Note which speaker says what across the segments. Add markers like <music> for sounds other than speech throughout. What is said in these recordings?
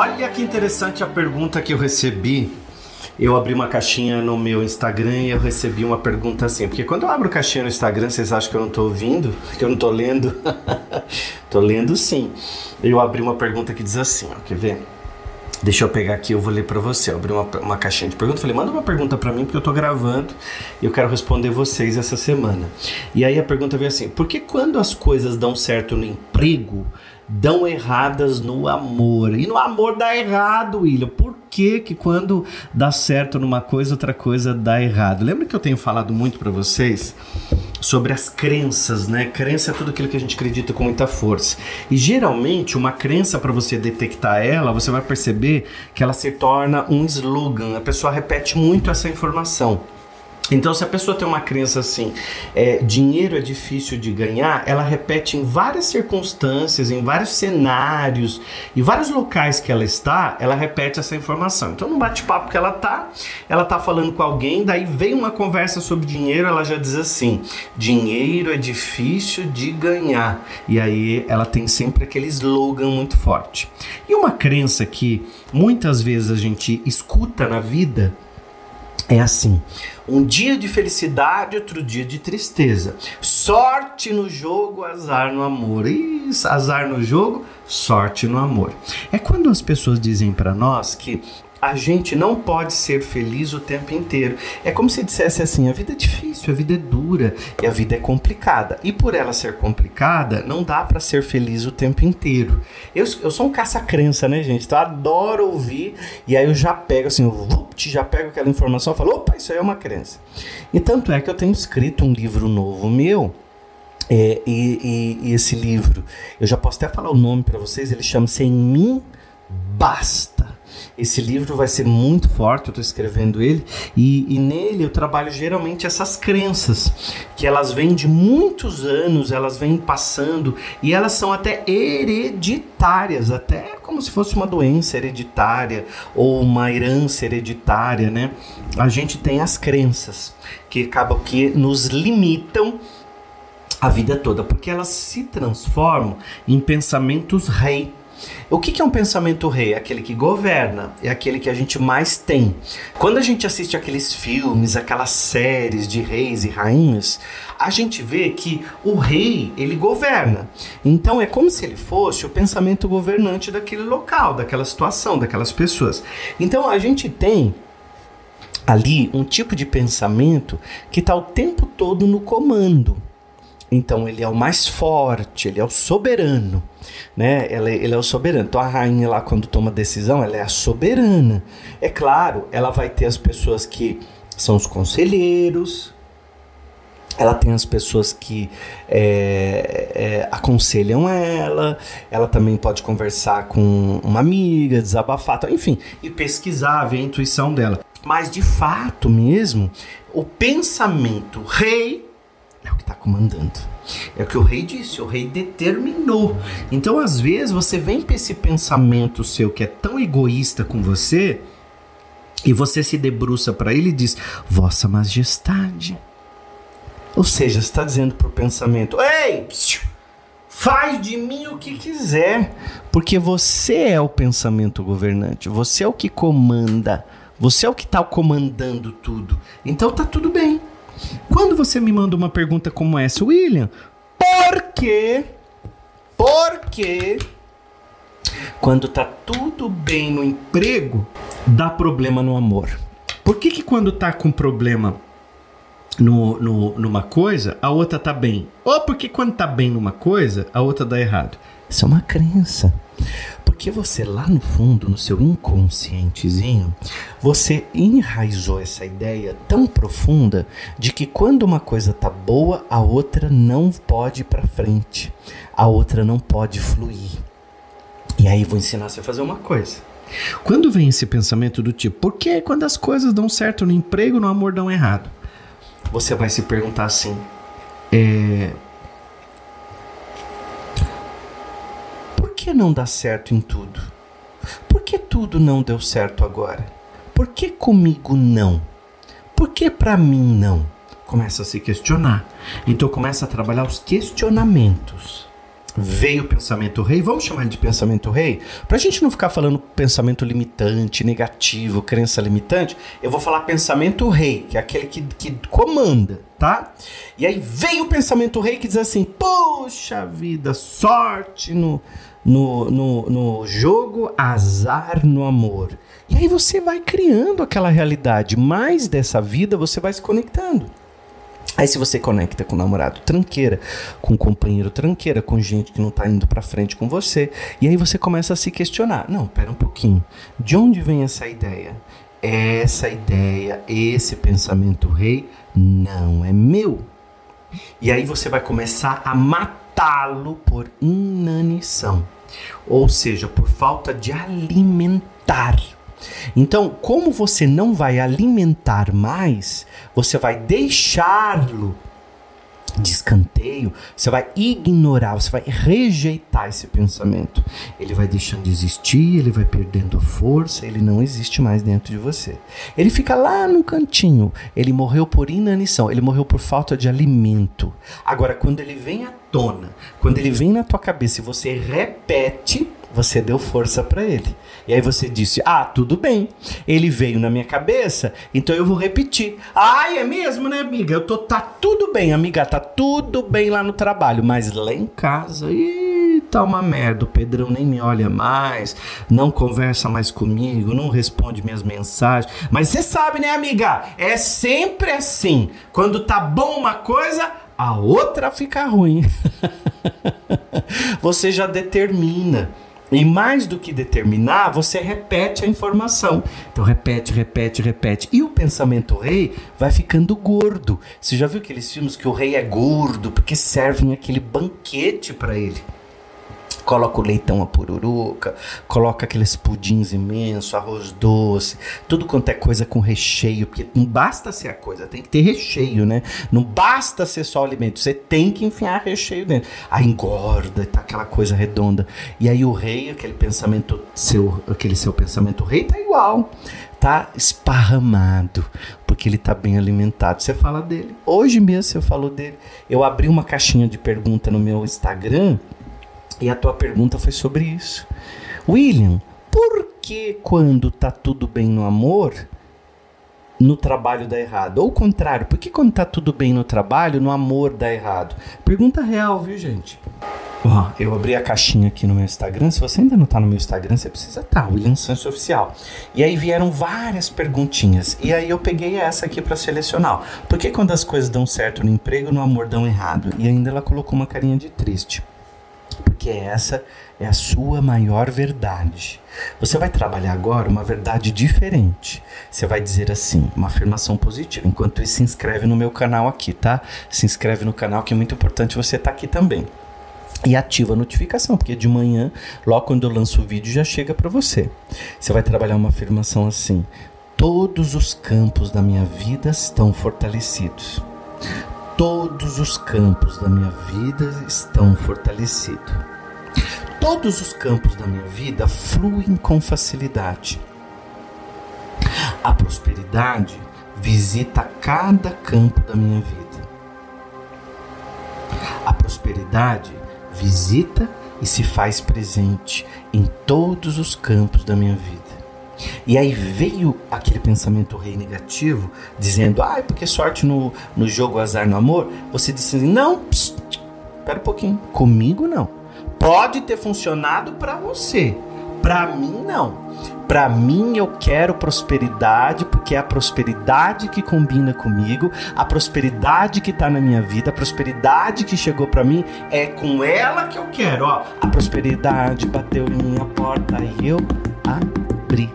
Speaker 1: Olha que interessante a pergunta que eu recebi. Eu abri uma caixinha no meu Instagram e eu recebi uma pergunta assim. Porque quando eu abro caixinha no Instagram, vocês acham que eu não tô ouvindo? Que eu não tô lendo? <laughs> tô lendo sim. Eu abri uma pergunta que diz assim, ó, quer ver? Deixa eu pegar aqui, eu vou ler para você. Eu abri uma, uma caixinha de perguntas, falei, manda uma pergunta para mim, porque eu tô gravando e eu quero responder vocês essa semana. E aí a pergunta veio assim: por que quando as coisas dão certo no emprego, dão erradas no amor? E no amor dá errado, William. Por que que quando dá certo numa coisa, outra coisa dá errado? Lembra que eu tenho falado muito para vocês? sobre as crenças, né? Crença é tudo aquilo que a gente acredita com muita força. E geralmente, uma crença, para você detectar ela, você vai perceber que ela se torna um slogan. A pessoa repete muito essa informação. Então, se a pessoa tem uma crença assim, é, dinheiro é difícil de ganhar, ela repete em várias circunstâncias, em vários cenários, e vários locais que ela está, ela repete essa informação. Então, no bate-papo que ela tá, ela tá falando com alguém, daí vem uma conversa sobre dinheiro, ela já diz assim: dinheiro é difícil de ganhar. E aí ela tem sempre aquele slogan muito forte. E uma crença que muitas vezes a gente escuta na vida é assim: um dia de felicidade, outro dia de tristeza. Sorte no jogo, azar no amor. Isso, azar no jogo, sorte no amor. É quando as pessoas dizem para nós que a gente não pode ser feliz o tempo inteiro. É como se dissesse assim: a vida é difícil, a vida é dura e a vida é complicada. E por ela ser complicada, não dá para ser feliz o tempo inteiro. Eu, eu sou um caça-crença, né, gente? Então eu adoro ouvir e aí eu já pego assim, vupt, já pego aquela informação e falo: opa, isso aí é uma crença. E tanto é que eu tenho escrito um livro novo meu. É, e, e, e esse livro, eu já posso até falar o nome para vocês, ele chama-se Em Mim Basta. Esse livro vai ser muito forte, eu estou escrevendo ele, e, e, nele eu trabalho geralmente essas crenças, que elas vêm de muitos anos, elas vêm passando, e elas são até hereditárias, até como se fosse uma doença hereditária ou uma herança hereditária, né? A gente tem as crenças que acabam que nos limitam a vida toda, porque elas se transformam em pensamentos rei o que, é um pensamento rei? Aquele que governa, é aquele que a gente mais tem. Quando a gente assiste aqueles filmes, aquelas séries de reis e rainhas, a gente vê que o rei, ele governa. Então é como se ele fosse o pensamento governante daquele local, daquela situação, daquelas pessoas. Então a gente tem ali um tipo de pensamento que está o tempo todo no comando. Então ele é o mais forte, ele é o soberano, né? Ele, ele, é o soberano. Então a rainha lá quando toma decisão, ela é a soberana. É claro, ela vai ter as pessoas que são os conselheiros. Ela tem as pessoas que é, é, aconselham ela, ela também pode conversar com uma amiga, desabafar, enfim, e pesquisar, ver a intuição dela. Mas de fato mesmo, o pensamento rei é o que está comandando. É o que o rei disse, o rei determinou. Então, às vezes, você vem para esse pensamento seu que é tão egoísta com você, e você se debruça para ele e diz: Vossa Majestade. Ou seja, está dizendo para o pensamento: Ei, faz de mim o que quiser, porque você é o pensamento governante, você é o que comanda, você é o que está comandando tudo. Então tá tudo bem. Quando você me manda uma pergunta como essa, William, por quê? Por quê? Quando tá tudo bem no emprego, dá problema no amor. Por que que quando tá com problema no, no, numa coisa, a outra tá bem? Ou porque quando tá bem numa coisa, a outra dá errado? Isso é uma crença. Porque você lá no fundo, no seu inconscientezinho, você enraizou essa ideia tão profunda de que quando uma coisa tá boa, a outra não pode ir para frente. A outra não pode fluir. E aí vou ensinar você a fazer uma coisa. Quando vem esse pensamento do tipo, por que quando as coisas dão certo no emprego, no amor dão errado? Você vai se perguntar assim: é, que não dá certo em tudo? Por que tudo não deu certo agora? Por que comigo não? Por que para mim não? Começa a se questionar. Então começa a trabalhar os questionamentos. veio o pensamento rei, vamos chamar de pensamento rei, para a gente não ficar falando pensamento limitante, negativo, crença limitante, eu vou falar pensamento rei, que é aquele que, que comanda, tá? E aí vem o pensamento rei que diz assim: poxa vida, sorte no, no, no, no jogo, azar no amor. E aí você vai criando aquela realidade, mais dessa vida você vai se conectando. Aí se você conecta com o namorado tranqueira, com o companheiro tranqueira, com gente que não tá indo para frente com você, e aí você começa a se questionar. Não, pera um pouquinho. De onde vem essa ideia? Essa ideia, esse pensamento rei não é meu. E aí você vai começar a matá-lo por inanição, ou seja, por falta de alimentar. Então, como você não vai alimentar mais, você vai deixá-lo de escanteio, você vai ignorar, você vai rejeitar esse pensamento. Ele vai deixando de existir, ele vai perdendo força, ele não existe mais dentro de você. Ele fica lá no cantinho, ele morreu por inanição, ele morreu por falta de alimento. Agora, quando ele vem à tona, quando ele vem na tua cabeça e você repete, você deu força para ele. E aí você disse: Ah, tudo bem. Ele veio na minha cabeça, então eu vou repetir. Ah, é mesmo, né, amiga? Eu tô tá tudo bem, amiga, tá tudo bem lá no trabalho, mas lá em casa, ih, tá uma merda. O Pedrão nem me olha mais, não conversa mais comigo, não responde minhas mensagens. Mas você sabe, né, amiga? É sempre assim. Quando tá bom uma coisa, a outra fica ruim. <laughs> você já determina. E mais do que determinar, você repete a informação. Então repete, repete, repete. E o pensamento rei vai ficando gordo. Você já viu aqueles filmes que o rei é gordo porque servem aquele banquete para ele? Coloca o leitão a pururuca, coloca aqueles pudins imensos, arroz doce, tudo quanto é coisa com recheio, porque não basta ser a coisa, tem que ter recheio, né? Não basta ser só alimento, você tem que enfiar recheio dentro. Aí engorda, tá aquela coisa redonda. E aí o rei, aquele pensamento seu, aquele seu pensamento rei tá igual tá esparramado, porque ele tá bem alimentado. Você fala dele. Hoje mesmo você falou dele. Eu abri uma caixinha de pergunta no meu Instagram e a tua pergunta foi sobre isso. William, por que quando tá tudo bem no amor, no trabalho dá errado? Ou o contrário, por que quando tá tudo bem no trabalho, no amor dá errado? Pergunta real, viu, gente? Ó, eu abri a caixinha aqui no meu Instagram. Se você ainda não tá no meu Instagram, você precisa estar, tá, William Sancho Oficial. E aí vieram várias perguntinhas. E aí eu peguei essa aqui para selecionar. Por que quando as coisas dão certo no emprego, no amor dão errado? E ainda ela colocou uma carinha de triste porque essa é a sua maior verdade. Você vai trabalhar agora uma verdade diferente. Você vai dizer assim, uma afirmação positiva. Enquanto isso, se inscreve no meu canal aqui, tá? Se inscreve no canal que é muito importante você estar tá aqui também. E ativa a notificação, porque de manhã, logo quando eu lanço o vídeo, já chega para você. Você vai trabalhar uma afirmação assim: Todos os campos da minha vida estão fortalecidos todos os campos da minha vida estão fortalecidos. Todos os campos da minha vida fluem com facilidade. A prosperidade visita cada campo da minha vida. A prosperidade visita e se faz presente em todos os campos da minha vida. E aí veio aquele pensamento rei negativo, dizendo, ah, porque sorte no, no jogo, azar no amor. Você disse assim, não, espera um pouquinho, comigo não. Pode ter funcionado para você, para mim não. Para mim eu quero prosperidade, porque é a prosperidade que combina comigo, a prosperidade que está na minha vida, a prosperidade que chegou para mim é com ela que eu quero, ó. A prosperidade bateu em minha porta e eu abri.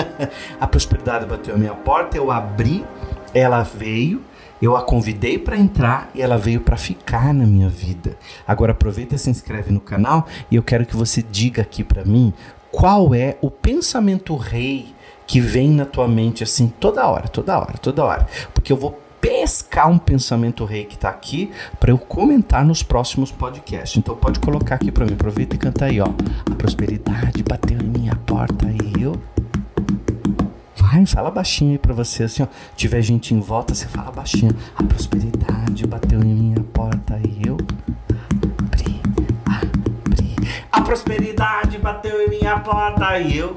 Speaker 1: <laughs> a prosperidade bateu a minha porta, eu abri, ela veio, eu a convidei para entrar e ela veio para ficar na minha vida. Agora aproveita e se inscreve no canal e eu quero que você diga aqui para mim qual é o pensamento rei que vem na tua mente assim toda hora, toda hora, toda hora. Porque eu vou pescar um pensamento rei que está aqui para eu comentar nos próximos podcasts. Então pode colocar aqui para mim. Aproveita e canta aí, ó. A prosperidade bateu em minha porta e eu Vai, fala baixinho aí pra você, assim, ó. Tiver gente em volta, você fala baixinho. A prosperidade bateu em minha porta e eu abri. Ah, prosperidade bateu em minha porta e eu